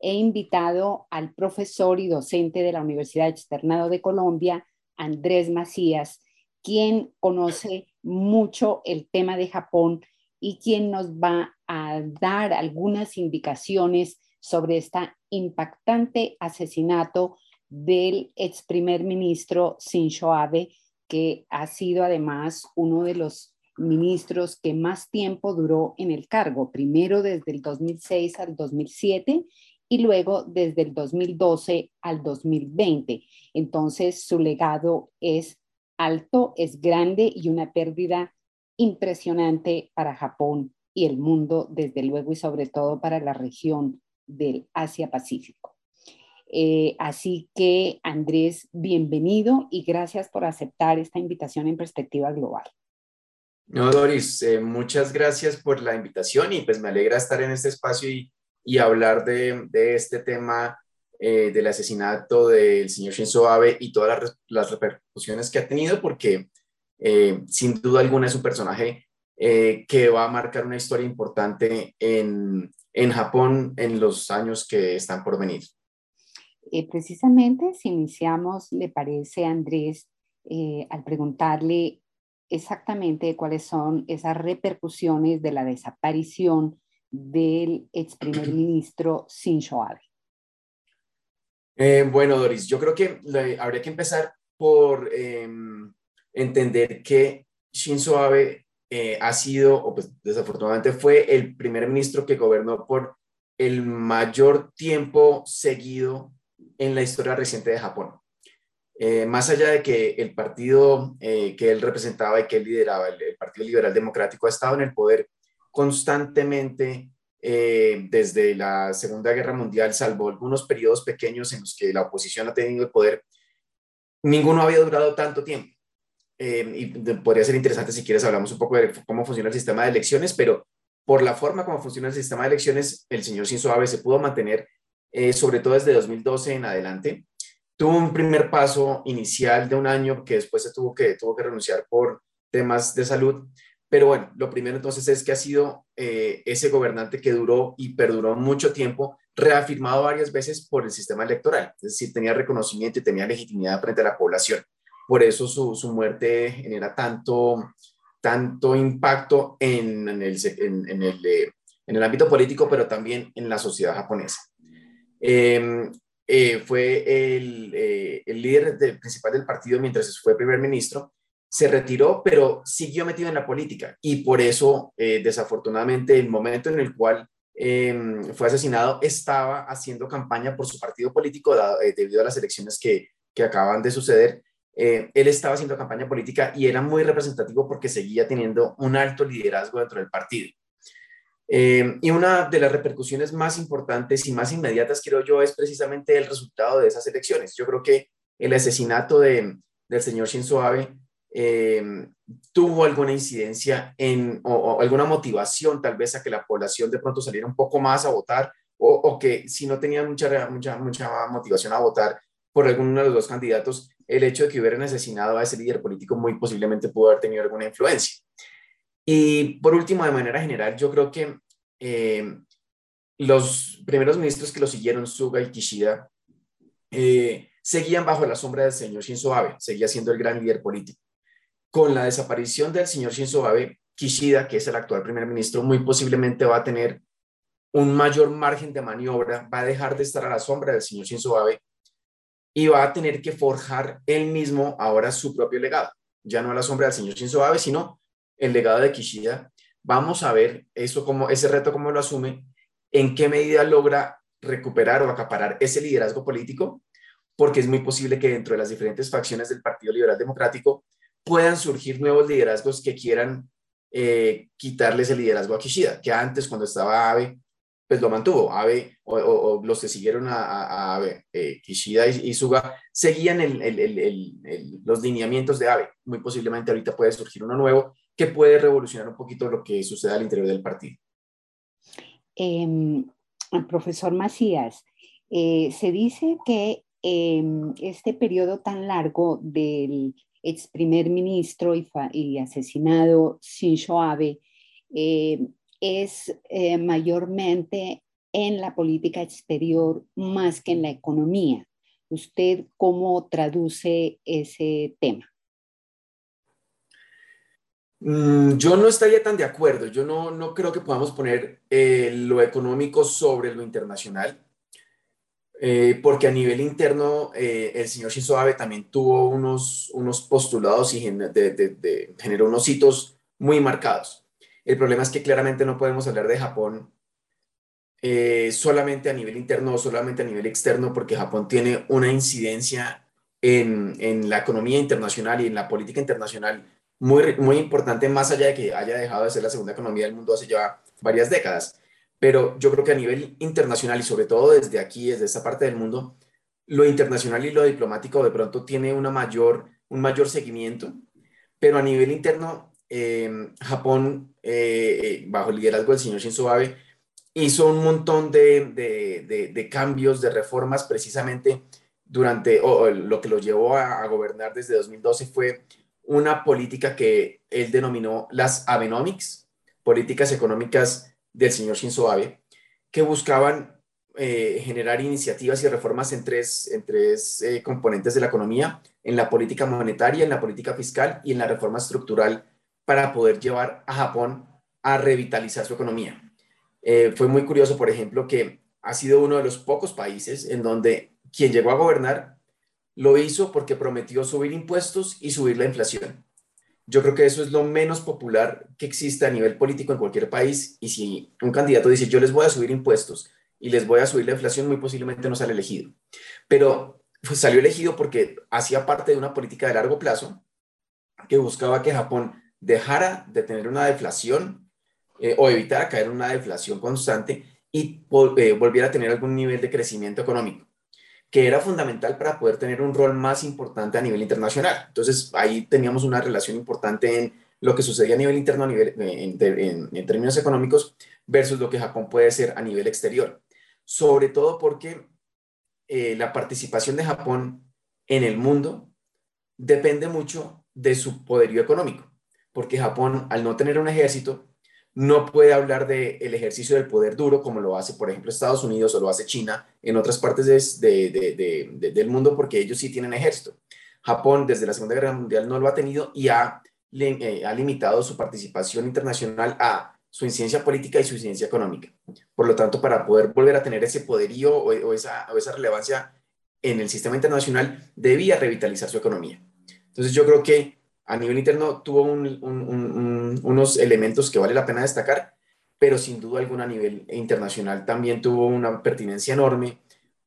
he invitado al profesor y docente de la Universidad Externado de Colombia, Andrés Macías, quien conoce mucho el tema de Japón y quien nos va a dar algunas indicaciones sobre este impactante asesinato del ex primer ministro Shinzo Abe, que ha sido además uno de los ministros que más tiempo duró en el cargo, primero desde el 2006 al 2007 y luego desde el 2012 al 2020. Entonces, su legado es alto, es grande y una pérdida impresionante para Japón y el mundo, desde luego, y sobre todo para la región del Asia-Pacífico. Eh, así que, Andrés, bienvenido y gracias por aceptar esta invitación en perspectiva global. No, Doris, eh, muchas gracias por la invitación y pues me alegra estar en este espacio y, y hablar de, de, este tema eh, del asesinato del señor Shinzo Abe y todas las, repercusiones que ha tenido, porque sin duda alguna es un personaje que va a marcar una historia importante en, en Japón en los años que están por venir. Eh, precisamente, si iniciamos, le parece Andrés, eh, al preguntarle exactamente cuáles son esas repercusiones de la desaparición del ex primer ministro Shinzo Abe. Eh, bueno, Doris, yo creo que habría que empezar por em, entender que Shinzo Abe ha sido, o pues desafortunadamente fue el primer ministro que gobernó por el mayor tiempo seguido en la historia reciente de Japón. Eh, más allá de que el partido eh, que él representaba y que él lideraba, el, Partido Liberal Democrático, ha estado en el poder constantemente eh, desde la Segunda Guerra Mundial, salvo algunos periodos pequeños en los que la oposición ha tenido el poder, ninguno había durado tanto tiempo. y podría ser interesante si quieres hablamos un poco de cómo funciona el sistema de elecciones, pero por la forma como funciona el sistema de elecciones, el señor Shinzo Abe se pudo mantener eh, sobre todo desde 2012 en adelante. Tuvo un primer paso inicial de un año que después se tuvo que, tuvo que renunciar por temas de salud. Pero bueno, lo primero entonces es que ha sido eh, ese gobernante que duró y perduró mucho tiempo, reafirmado varias veces por el sistema electoral, es decir, tenía reconocimiento y tenía legitimidad frente a la población. Por eso su, su muerte genera tanto, tanto impacto en, en, el, en, el, eh, en el ámbito político, pero también en la sociedad japonesa. Em, eh, fue el, el líder principal del partido mientras fue primer ministro, se retiró, pero siguió metido en la política y por eso, eh, desafortunadamente, el momento en el cual em, fue asesinado estaba haciendo campaña por su partido político debido a las elecciones que, que acaban de suceder. él estaba haciendo campaña política y era muy representativo porque seguía teniendo un alto liderazgo dentro del partido. Eh, y una de las repercusiones más importantes y más inmediatas, creo yo, es precisamente el resultado de esas elecciones. Yo creo que el asesinato de, del señor Shinzo Abe eh, tuvo alguna incidencia en, o, alguna motivación tal vez a que la población de pronto saliera un poco más a votar o, o que si no tenían mucha, mucha, mucha motivación a votar por alguno de los dos candidatos, el hecho de que hubieran asesinado a ese líder político muy posiblemente pudo haber tenido alguna influencia. Y por último, de manera general, yo creo que eh, los primeros ministros que lo siguieron, Suga y Kishida, eh, seguían bajo la sombra del señor Shinzo Abe, seguía siendo el gran líder político. Con la desaparición del señor Shinzo Abe, Kishida, que es el actual primer ministro, muy posiblemente va a tener un mayor margen de maniobra, va a dejar de estar a la sombra del señor Shinzo Abe y va a tener que forjar él mismo ahora su propio legado, ya no a la sombra del señor Shinzo Abe, sino el legado de Kishida. Vamos a ver eso como, ese reto cómo lo asume, en qué medida logra recuperar o acaparar ese liderazgo político, porque es muy posible que dentro de las diferentes facciones del Partido Liberal Democrático puedan surgir nuevos liderazgos que quieran eh, quitarles el liderazgo a Kishida, que antes cuando estaba Abe, pues lo mantuvo. Abe o, los que siguieron a, Abe, eh, Kishida y, Suga, seguían los lineamientos de Abe. Muy posiblemente ahorita puede surgir uno nuevo que puede revolucionar un poquito lo que sucede al interior del partido. Em, profesor Macías, eh, se dice que em, este periodo tan largo del ex primer ministro y, asesinado Shinzo Abe eh, es eh, mayormente en la política exterior más que en la economía. ¿Usted cómo traduce ese tema? Mm, yo no estaría tan de acuerdo. Yo no, no creo que podamos poner eh, lo económico sobre lo internacional. Eh, porque a nivel interno eh, el señor Shinzo Abe también tuvo unos, unos postulados y generó unos hitos muy marcados. El problema es que claramente no podemos hablar de Japón eh, solamente a nivel interno o solamente a nivel externo, porque Japón tiene una incidencia en, en, la economía internacional y en la política internacional muy, muy importante, más allá de que haya dejado de ser la segunda economía del mundo hace ya varias décadas pero yo creo que a nivel internacional y sobre todo desde aquí, desde esta parte del mundo, lo internacional y lo diplomático de pronto tiene una mayor, un mayor seguimiento, pero a nivel interno, em, Japón, eh, eh, bajo el liderazgo del señor Shinzo Abe, hizo un montón de, de, cambios, de reformas precisamente durante, o, lo que lo llevó a, gobernar desde 2012 fue una política que él denominó las Abenomics, políticas económicas del señor Shinzo Abe, que buscaban eh, generar iniciativas y reformas en tres, en tres eh, componentes de la economía, en la política monetaria, en la política fiscal y en la reforma estructural para poder llevar a Japón a revitalizar su economía. Eh, fue muy curioso, por ejemplo, que ha sido uno de los pocos países en donde quien llegó a gobernar lo hizo porque prometió subir impuestos y subir la inflación. Yo creo que eso es lo menos popular que existe a nivel político en cualquier país. Y si un candidato dice, yo les voy a subir impuestos y les voy a subir la inflación, muy posiblemente no sale elegido. Pero pues, salió elegido porque hacía parte de una política de largo plazo que buscaba que Japón dejara de tener una deflación eh, o evitara caer en una deflación constante y eh, volviera a tener algún nivel de crecimiento económico que era fundamental para poder tener un rol más importante a nivel internacional. Entonces, ahí teníamos una relación importante en lo que sucedía a nivel interno, a nivel, en, términos económicos, versus lo que Japón puede ser a nivel exterior. Sobre todo porque eh, la participación de Japón en el mundo depende mucho de su poderío económico, porque Japón, al no tener un ejército, no puede hablar del el ejercicio del poder duro como lo hace, por ejemplo, Estados Unidos o lo hace China en otras partes del mundo porque ellos sí tienen ejército. Japón desde la Segunda Guerra Mundial no lo ha tenido y ha, eh, ha limitado su participación internacional a su incidencia política y su incidencia económica. Por lo tanto, para poder volver a tener ese poderío o, esa, o esa relevancia en el sistema internacional, debía revitalizar su economía. Entonces, yo creo que a nivel interno tuvo unos elementos que vale la pena destacar, pero sin duda alguna a nivel internacional también tuvo una pertinencia enorme.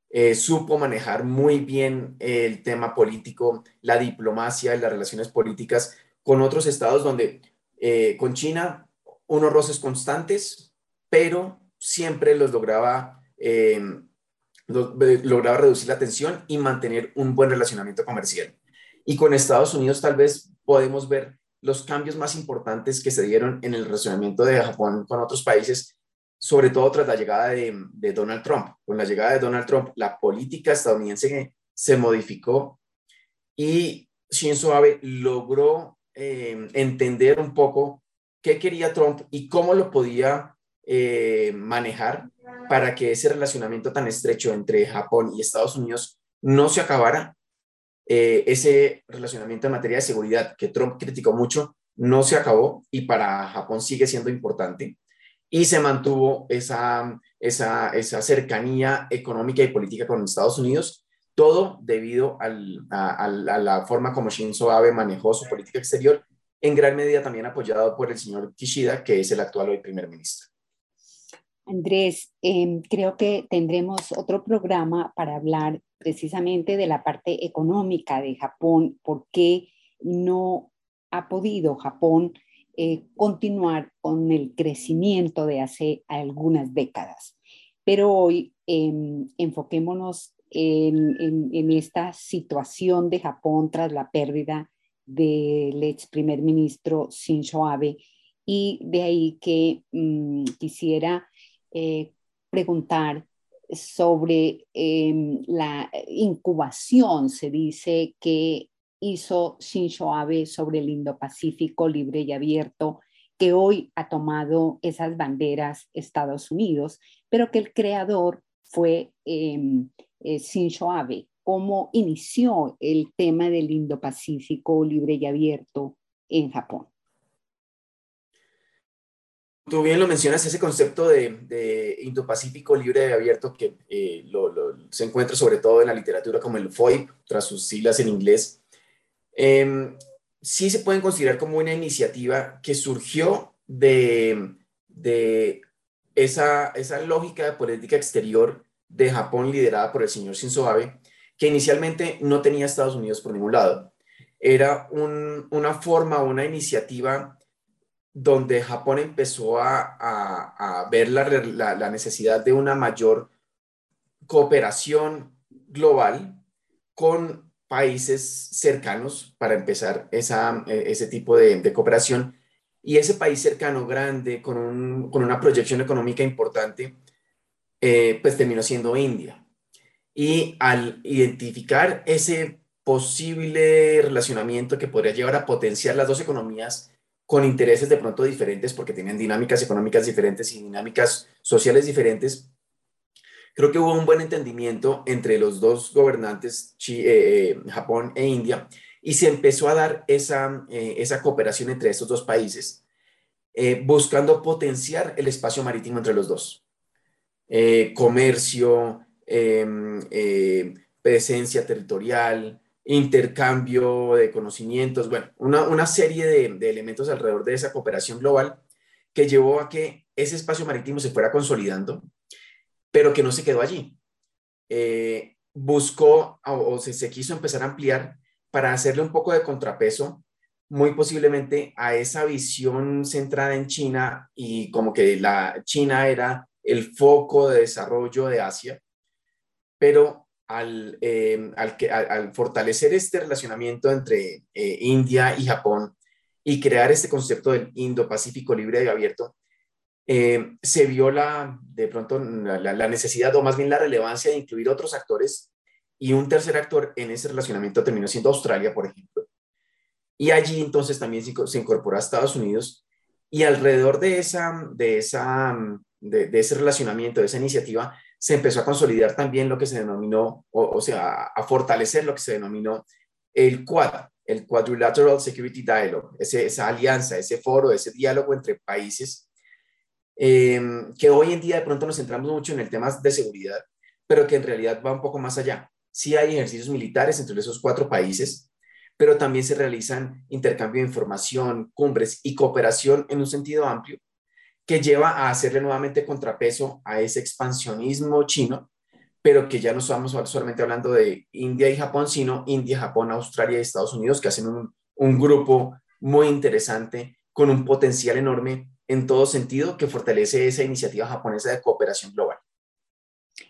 Eh, supo manejar muy bien el tema político, la diplomacia y las relaciones políticas con otros estados donde eh, con China unos roces constantes, pero siempre los lograba, eh, lograba reducir la tensión y mantener un buen relacionamiento comercial. Y con Estados Unidos tal vez podemos ver los cambios más importantes que se dieron en el relacionamiento de Japón con otros países, sobre todo tras la llegada de, Donald Trump. Con la llegada de Donald Trump, la política estadounidense se modificó y Shinzo Abe logró eh, entender un poco qué quería Trump y cómo lo podía eh, manejar para que ese relacionamiento tan estrecho entre Japón y Estados Unidos no se acabara eh, ese relacionamiento en materia de seguridad que Trump criticó mucho no se acabó y para Japón sigue siendo importante y se mantuvo esa, esa, esa cercanía económica y política con Estados Unidos todo debido a, la forma como Shinzo Abe manejó su política exterior, en gran medida también apoyado por el señor Kishida, que es el actual hoy primer ministro. Andrés, em, creo que tendremos otro programa para hablar precisamente de la parte económica de Japón, por qué no ha podido Japón eh, continuar con el crecimiento de hace algunas décadas. Pero hoy em, enfoquémonos en, esta situación de Japón tras la pérdida del ex primer ministro Shinzo Abe y de ahí que mm, quisiera eh, preguntar sobre em, la incubación, se dice que hizo Shinzo Abe sobre el Indo-Pacífico libre y abierto, que hoy ha tomado esas banderas Estados Unidos, pero que el creador fue eh, Shinzo Abe. ¿Cómo inició el tema del Indo-Pacífico libre y abierto en Japón? Tú bien lo mencionas, ese concepto de, Indo-Pacífico libre y abierto que eh, se encuentra sobre todo en la literatura como el FOIP, tras sus siglas en inglés, Em, sí se pueden considerar como una iniciativa que surgió de, esa lógica de política exterior de Japón liderada por el señor Shinzo Abe, que inicialmente no tenía Estados Unidos por ningún lado. Era una forma, una iniciativa donde Japón empezó a, ver la, necesidad de una mayor cooperación global con países cercanos para empezar esa, eh, ese tipo de, cooperación. Y ese país cercano, grande, con, una proyección económica importante, eh, pues terminó siendo India. Y al identificar ese posible relacionamiento que podría llevar a potenciar las dos economías con intereses de pronto diferentes, porque tenían dinámicas económicas diferentes y dinámicas sociales diferentes, Creo que hubo un buen entendimiento entre los dos gobernantes, eh, eh, Japón e India, y se empezó a dar esa, eh, esa cooperación entre estos dos países, buscando potenciar el espacio marítimo entre los dos. comercio, em, presencia territorial, intercambio de conocimientos, bueno, una, serie de, elementos alrededor de esa cooperación global que llevó a que ese espacio marítimo se fuera consolidando pero que no se quedó allí. Eh, buscó o, se, quiso empezar a ampliar para hacerle un poco de contrapeso, muy posiblemente a esa visión centrada en China y como que la China era el foco de desarrollo de Asia, pero al, eh, al, fortalecer este relacionamiento entre eh, India y Japón y crear este concepto del Indo-Pacífico libre y abierto, eh, se vio la, de pronto la, necesidad o más bien la relevancia de incluir otros actores y un tercer actor en ese relacionamiento terminó siendo Australia, por ejemplo. Y allí entonces también se, incorporó a Estados Unidos y alrededor de, esa, de, esa, de, ese relacionamiento, de esa iniciativa, se empezó a consolidar también lo que se denominó, o, sea, a, fortalecer lo que se denominó el Quad, el Quadrilateral Security Dialogue, esa alianza, ese foro, ese diálogo entre países Em, que hoy en día de pronto nos centramos mucho en el tema de seguridad, pero que en realidad va un poco más allá. Sí hay ejercicios militares entre esos cuatro países, pero también se realizan intercambio de información, cumbres y cooperación en un sentido amplio que lleva a hacerle nuevamente contrapeso a ese expansionismo chino, pero que ya no estamos solamente hablando de India y Japón, sino India, Japón, Australia y Estados Unidos, que hacen un, grupo muy interesante con un potencial enorme en todo sentido que fortalece esa iniciativa japonesa de cooperación global.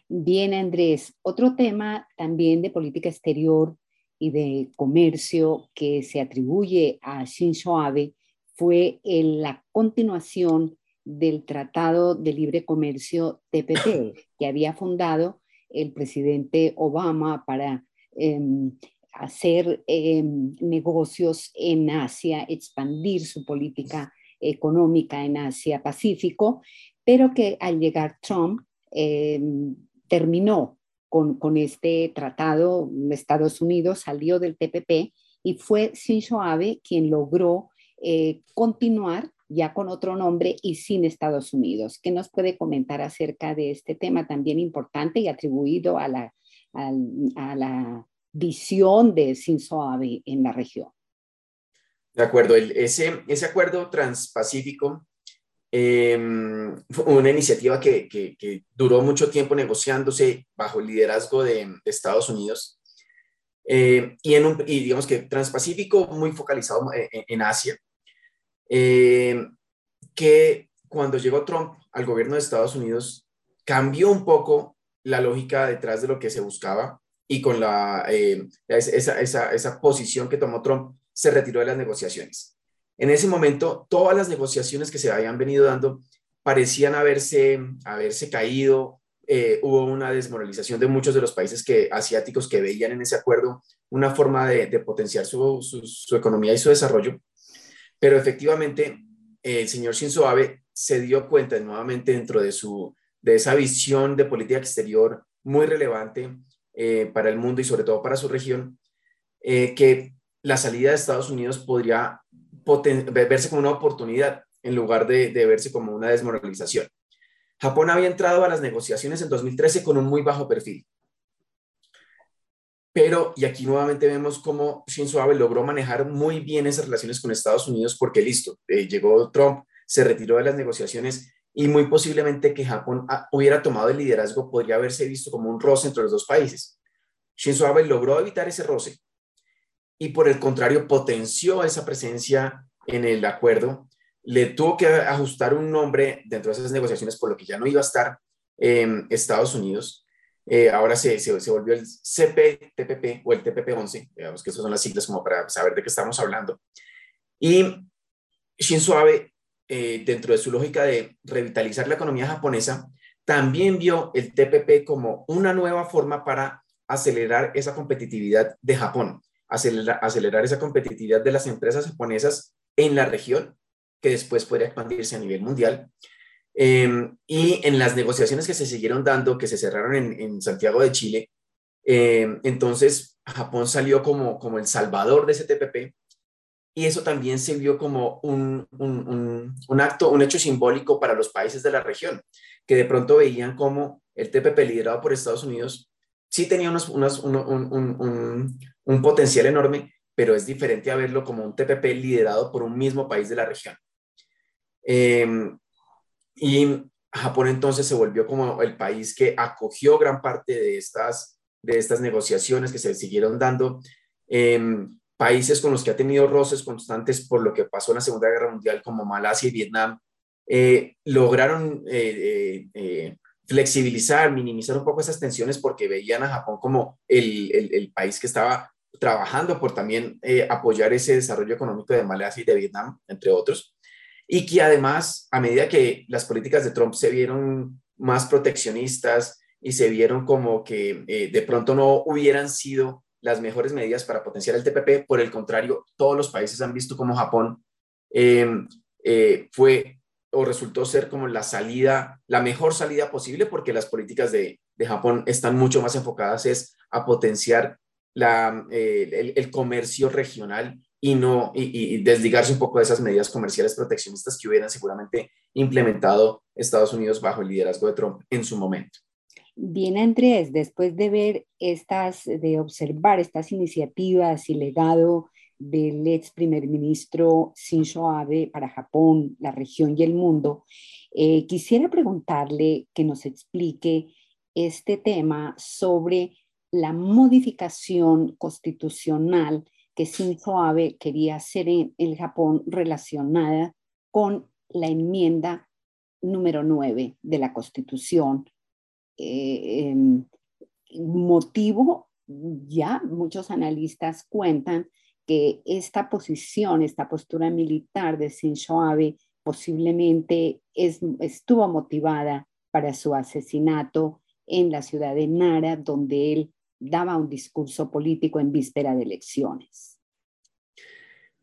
Bien, Andrés. Otro tema también de política exterior y de comercio que se atribuye a Shinzo Abe fue en la continuación del Tratado de Libre Comercio TPP que había fundado el presidente Obama para em, hacer em, negocios en Asia, expandir su política económica en Asia-Pacífico, pero que al llegar Trump eh, terminó con, con, este tratado, Estados Unidos salió del TPP y fue Shinzo Abe quien logró eh, continuar ya con otro nombre y sin Estados Unidos. ¿Qué nos puede comentar acerca de este tema también importante y atribuido a la, visión de Shinzo Abe en la región. De acuerdo, ese, acuerdo transpacífico em, fue una iniciativa que, duró mucho tiempo negociándose bajo el liderazgo de, Estados Unidos eh, y, en un, y digamos que transpacífico muy focalizado en Asia, eh, que cuando llegó Trump al gobierno de Estados Unidos cambió un poco la lógica detrás de lo que se buscaba y con la, eh, esa, esa, esa posición que tomó Trump se retiró de las negociaciones. En ese momento, todas las negociaciones que se habían venido dando parecían haberse, haberse caído. Eh, hubo una desmoralización de muchos de los países que, asiáticos que veían en ese acuerdo una forma de, potenciar su, su, economía y su desarrollo. Pero efectivamente, el señor Shinzo Abe se dio cuenta nuevamente dentro de, su, de esa visión de política exterior muy relevante eh, para el mundo y sobre todo para su región, eh, que la salida de Estados Unidos podría verse como una oportunidad en lugar de, de verse como una desmoralización. Japón había entrado a las negociaciones en 2013 con un muy bajo perfil. Pero, y aquí nuevamente vemos cómo Shinzo Abe logró manejar muy bien esas relaciones con Estados Unidos porque listo, eh, llegó Trump, se retiró de las negociaciones y muy posiblemente que Japón ah, hubiera tomado el liderazgo podría haberse visto como un roce entre los dos países. Shinzo Abe logró evitar ese roce y por el contrario potenció esa presencia en el acuerdo, le tuvo que ajustar un nombre dentro de esas negociaciones por lo que ya no iba a estar en Estados Unidos. Eh, ahora se, se, volvió el CPTPP o el TPP-11, digamos que esas son las siglas como para saber de qué estamos hablando. Y Shinzo Abe, eh, dentro de su lógica de revitalizar la economía japonesa, también vio el TPP como una nueva forma para acelerar esa competitividad de Japón acelerar, esa competitividad de las empresas japonesas en la región, que después podría expandirse a nivel mundial. Em, y en las negociaciones que se siguieron dando, que se cerraron en, Santiago de Chile, em, entonces Japón salió como, como el salvador de ese TPP y eso también se vio como un, un, un, acto, un hecho simbólico para los países de la región, que de pronto veían como el TPP liderado por Estados Unidos sí tenía unos, unos, un, un, un potencial enorme, pero es diferente a verlo como un TPP liderado por un mismo país de la región. Em, y Japón entonces se volvió como el país que acogió gran parte de estas, de estas negociaciones que se siguieron dando. Em, países con los que ha tenido roces constantes por lo que pasó en la Segunda Guerra Mundial, como Malasia y Vietnam, eh, lograron eh, eh, flexibilizar, minimizar un poco esas tensiones porque veían a Japón como el, el país que estaba trabajando por también eh, apoyar ese desarrollo económico de Malasia y de Vietnam, entre otros, y que además, a medida que las políticas de Trump se vieron más proteccionistas y se vieron como que eh, de pronto no hubieran sido las mejores medidas para potenciar el TPP, por el contrario, todos los países han visto como Japón em, eh, fue o resultó ser como la salida, la mejor salida posible, porque las políticas de, de Japón están mucho más enfocadas es a potenciar la, eh, el, comercio regional y, no, y, desligarse un poco de esas medidas comerciales proteccionistas que hubieran seguramente implementado Estados Unidos bajo el liderazgo de Trump en su momento. Bien, Andrés, después de ver estas, de observar estas iniciativas y legado del ex primer ministro Shinzo Abe para Japón, la región y el mundo, eh, quisiera preguntarle que nos explique este tema sobre la modificación constitucional que Shinzo Abe quería hacer en el Japón relacionada con la enmienda número 9 de la Constitución. Eh, em, motivo, ya muchos analistas cuentan que esta posición, esta postura militar de Shinzo Abe posiblemente estuvo motivada para su asesinato en la ciudad de Nara, donde él daba un discurso político en víspera de elecciones.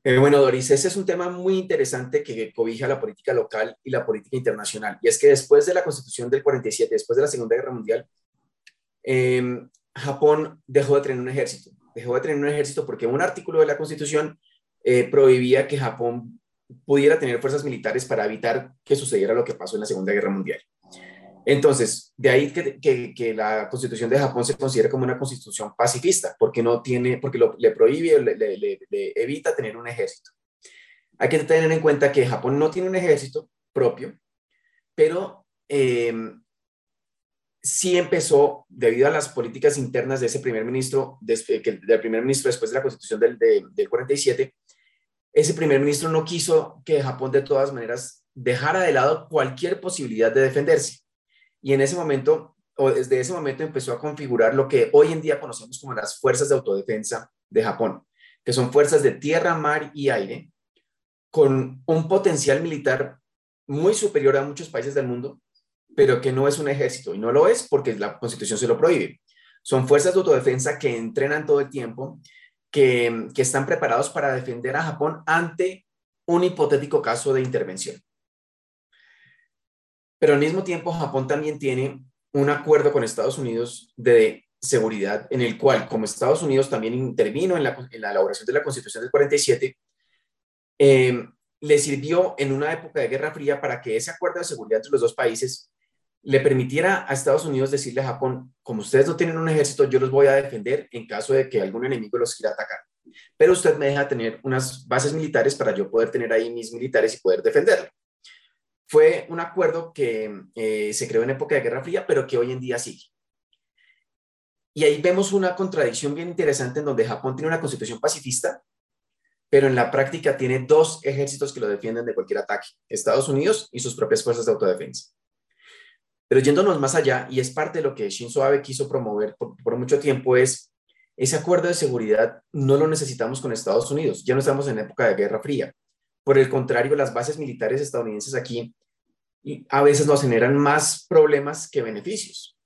Eh, bueno, Doris, ese es un tema muy interesante que cobija la política local y la política internacional. Y es que después de la constitución del 47, después de la Segunda Guerra Mundial, em, Japón dejó de tener un ejército. Dejó de tener un ejército porque un artículo de la constitución eh, prohibía que Japón pudiera tener fuerzas militares para evitar que sucediera lo que pasó en la Segunda Guerra Mundial. Entonces, de ahí que, que, la constitución de Japón se considera como una constitución pacifista, porque no tiene, porque le prohíbe, le, le, le, evita tener un ejército. Hay que tener en cuenta que Japón no tiene un ejército propio, pero eh, sí empezó, debido a las políticas internas de ese primer ministro, del primer ministro después de la constitución del, del 47, ese primer ministro no quiso que Japón de todas maneras dejara de lado cualquier posibilidad de defenderse. Y en ese momento, o desde ese momento empezó a configurar lo que hoy en día conocemos como las fuerzas de autodefensa de Japón, que son fuerzas de tierra, mar y aire, con un potencial militar muy superior a muchos países del mundo, pero que no es un ejército. Y no lo es porque la constitución se lo prohíbe. Son fuerzas de autodefensa que entrenan todo el tiempo, que, que están preparados para defender a Japón ante un hipotético caso de intervención. Pero al mismo tiempo, Japón también tiene un acuerdo con Estados Unidos de seguridad en el cual, como Estados Unidos también intervino en la, elaboración de la Constitución del 47, eh, le sirvió en una época de Guerra Fría para que ese acuerdo de seguridad entre los dos países le permitiera a Estados Unidos decirle a Japón, como ustedes no tienen un ejército, yo los voy a defender en caso de que algún enemigo los quiera atacar. Pero usted me deja tener unas bases militares para yo poder tener ahí mis militares y poder defenderlo. Fue un acuerdo que eh, se creó en época de Guerra Fría, pero que hoy en día sigue. Y ahí vemos una contradicción bien interesante en donde Japón tiene una constitución pacifista, pero en la práctica tiene dos ejércitos que lo defienden de cualquier ataque, Estados Unidos y sus propias fuerzas de autodefensa. Pero yéndonos más allá, y es parte de lo que Shinzo Abe quiso promover por, mucho tiempo, es ese acuerdo de seguridad no lo necesitamos con Estados Unidos, ya no estamos en época de Guerra Fría. Por el contrario, las bases militares estadounidenses aquí a veces nos generan más problemas que beneficios.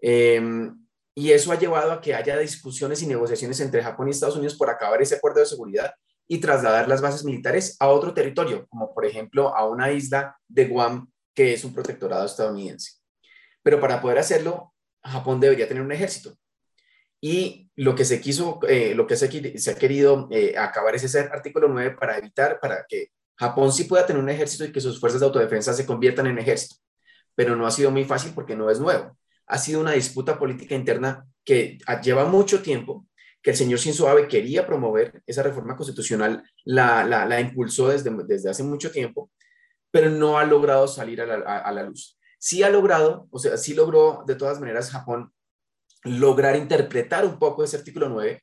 Em, y eso ha llevado a que haya discusiones y negociaciones entre Japón y Estados Unidos por acabar ese acuerdo de seguridad y trasladar las bases militares a otro territorio, como por ejemplo a una isla de Guam que es un protectorado estadounidense. Pero para poder hacerlo, Japón debería tener un ejército. Y lo que se quiso, eh, lo que se, ha querido eh, acabar es ese artículo 9 para evitar, para que Japón sí pueda tener un ejército y que sus fuerzas de autodefensa se conviertan en ejército. Pero no ha sido muy fácil porque no es nuevo. Ha sido una disputa política interna que lleva mucho tiempo, que el señor Shinzo Abe quería promover esa reforma constitucional, la, la, la impulsó desde, desde hace mucho tiempo, pero no ha logrado salir a la, luz. Sí ha logrado, o sea, sí logró de todas maneras Japón lograr interpretar un poco ese artículo 9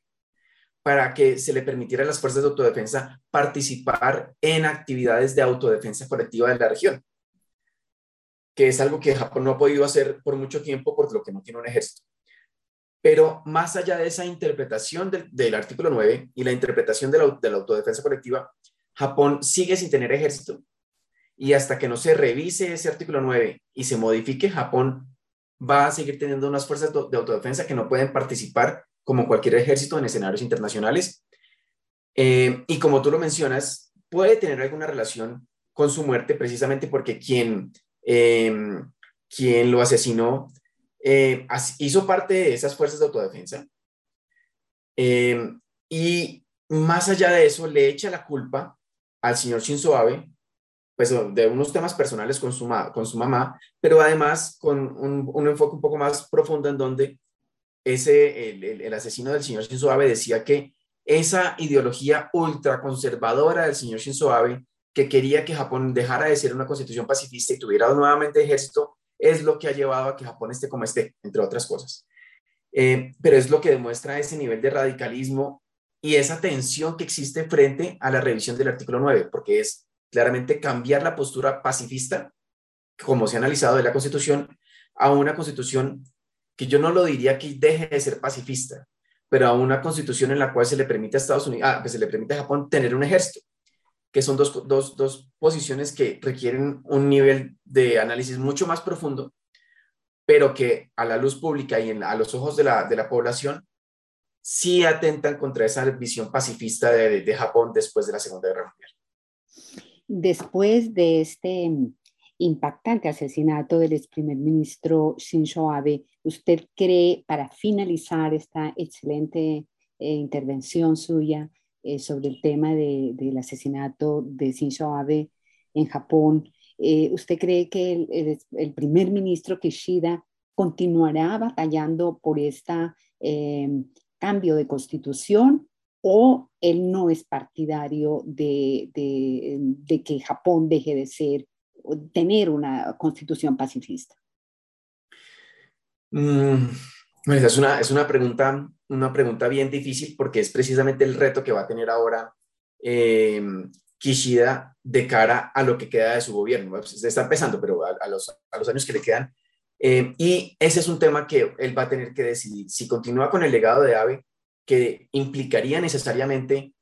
para que se le permitiera a las fuerzas de autodefensa participar en actividades de autodefensa colectiva de la región, que es algo que Japón no ha podido hacer por mucho tiempo por lo que no tiene un ejército. Pero más allá de esa interpretación del, artículo 9 y la interpretación de la, de la autodefensa colectiva, Japón sigue sin tener ejército y hasta que no se revise ese artículo 9 y se modifique, Japón va a seguir teniendo unas fuerzas de autodefensa que no pueden participar como cualquier ejército en escenarios internacionales. Eh, y como tú lo mencionas, puede tener alguna relación con su muerte precisamente porque quien, em, quien lo asesinó eh, hizo parte de esas fuerzas de autodefensa. Em, y más allá de eso, le echa la culpa al señor Shinzo Abe pues, de unos temas personales con su, con su mamá, pero además con un, enfoque un poco más profundo en donde ese, el, asesino del señor Shinzo Abe decía que esa ideología ultraconservadora del señor Shinzo Abe, que quería que Japón dejara de ser una constitución pacifista y tuviera nuevamente ejército, es lo que ha llevado a que Japón esté como esté, entre otras cosas. Eh, pero es lo que demuestra ese nivel de radicalismo y esa tensión que existe frente a la revisión del artículo 9, porque es claramente cambiar la postura pacifista, como se ha analizado de la Constitución, a una Constitución que yo no lo diría que deje de ser pacifista, pero a una Constitución en la cual se le permite a Estados Unidos, ah, que se le permite a Japón tener un ejército, que son dos, dos, dos posiciones que requieren un nivel de análisis mucho más profundo, pero que a la luz pública y a los ojos de la, de la población sí atentan contra esa visión pacifista de Japón después de la Segunda Guerra Mundial. Después de este mm, impactante asesinato del ex primer ministro Shinzo Abe, ¿usted cree, para finalizar esta excelente eh, intervención suya eh, sobre el tema del asesinato de Shinzo Abe en Japón, Eh, ¿Usted cree que el, primer ministro Kishida continuará batallando por este cambio de constitución o él no es partidario de, que Japón deje de ser, tener una constitución pacifista? Mm, es, una, es una, pregunta, una pregunta bien difícil porque es precisamente el reto que va a tener ahora eh, Kishida de cara a lo que queda de su gobierno. Pues, se está empezando, pero a, los, a los, años que le quedan. Eh, y ese es un tema que él va a tener que decidir. Si continúa con el legado de Abe, que implicaría necesariamente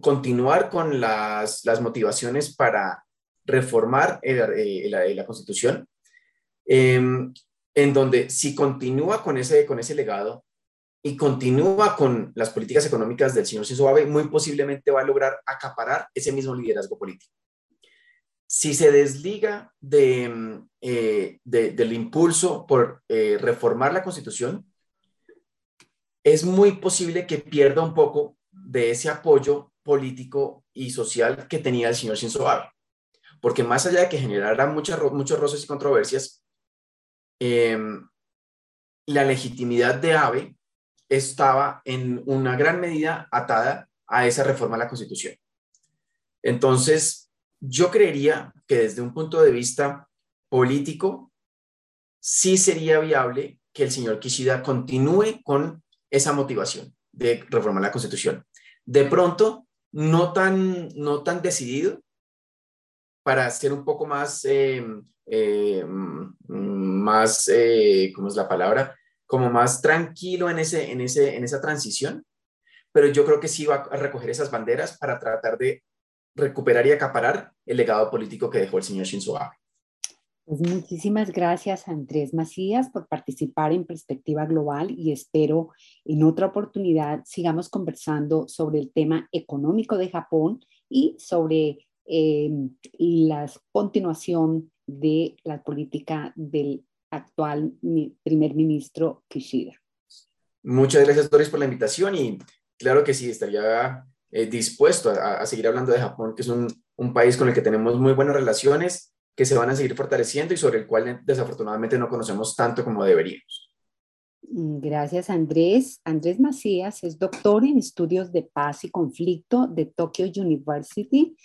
continuar con las, las motivaciones para reformar eh, la, la, Constitución, em, en donde si continúa con ese, con ese legado, y continúa con las políticas económicas del señor Shinzo Abe, muy posiblemente va a lograr acaparar ese mismo liderazgo político. Si se desliga de, mm, eh, del impulso por eh, reformar la constitución, es muy posible que pierda un poco de ese apoyo político y social que tenía el señor Shinzo Abe. Porque más allá de que generara muchas, muchos roces y controversias, em, la legitimidad de Abe estaba en una gran medida atada a esa reforma a la Constitución. Entonces, yo creería que desde un punto de vista político, sí sería viable que el señor Kishida continúe con esa motivación de reformar la Constitución. De pronto, no tan, no tan decidido para ser un poco más, eh, eh, mm, más, eh, ¿cómo es la palabra? como más tranquilo en, ese, en, ese, en esa transición, pero yo creo que sí va a recoger esas banderas para tratar de recuperar y acaparar el legado político que dejó el señor Shinzo. Pues muchísimas gracias Andrés Macías por participar en Perspectiva Global y espero en otra oportunidad sigamos conversando sobre el tema económico de Japón y sobre eh, la continuación de la política del actual primer ministro Kishida. Muchas gracias, Doris, por la invitación y claro que sí, estaría eh, dispuesto a, seguir hablando de Japón, que es un, país con el que tenemos muy buenas relaciones, que se van a seguir fortaleciendo y sobre el cual desafortunadamente no conocemos tanto como deberíamos. Gracias, Andrés. Andrés Macías es doctor en estudios de paz y conflicto de Tokyo University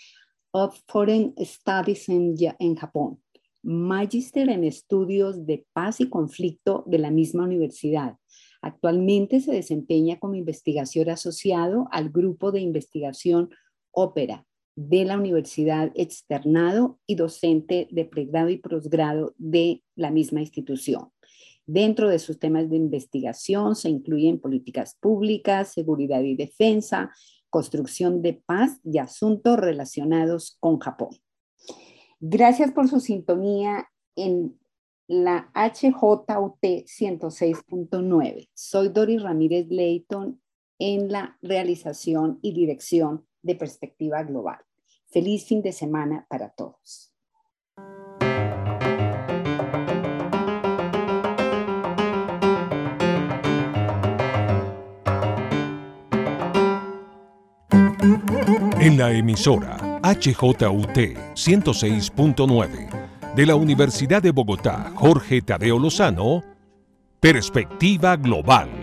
of Foreign Studies en, en Japón magíster en estudios de paz y conflicto de la misma universidad. Actualmente se desempeña como investigador asociado al grupo de investigación Ópera de la Universidad Externado y docente de pregrado y posgrado de la misma institución. Dentro de sus temas de investigación se incluyen políticas públicas, seguridad y defensa, construcción de paz y asuntos relacionados con Japón. Gracias por su sintonía en la HJUT 106.9. Soy Doris Ramírez Leighton en la realización y dirección de Perspectiva Global. Feliz fin de semana para todos. En la emisora HJUT 106.9 de la Universidad de Bogotá, Jorge Tadeo Lozano, Perspectiva Global.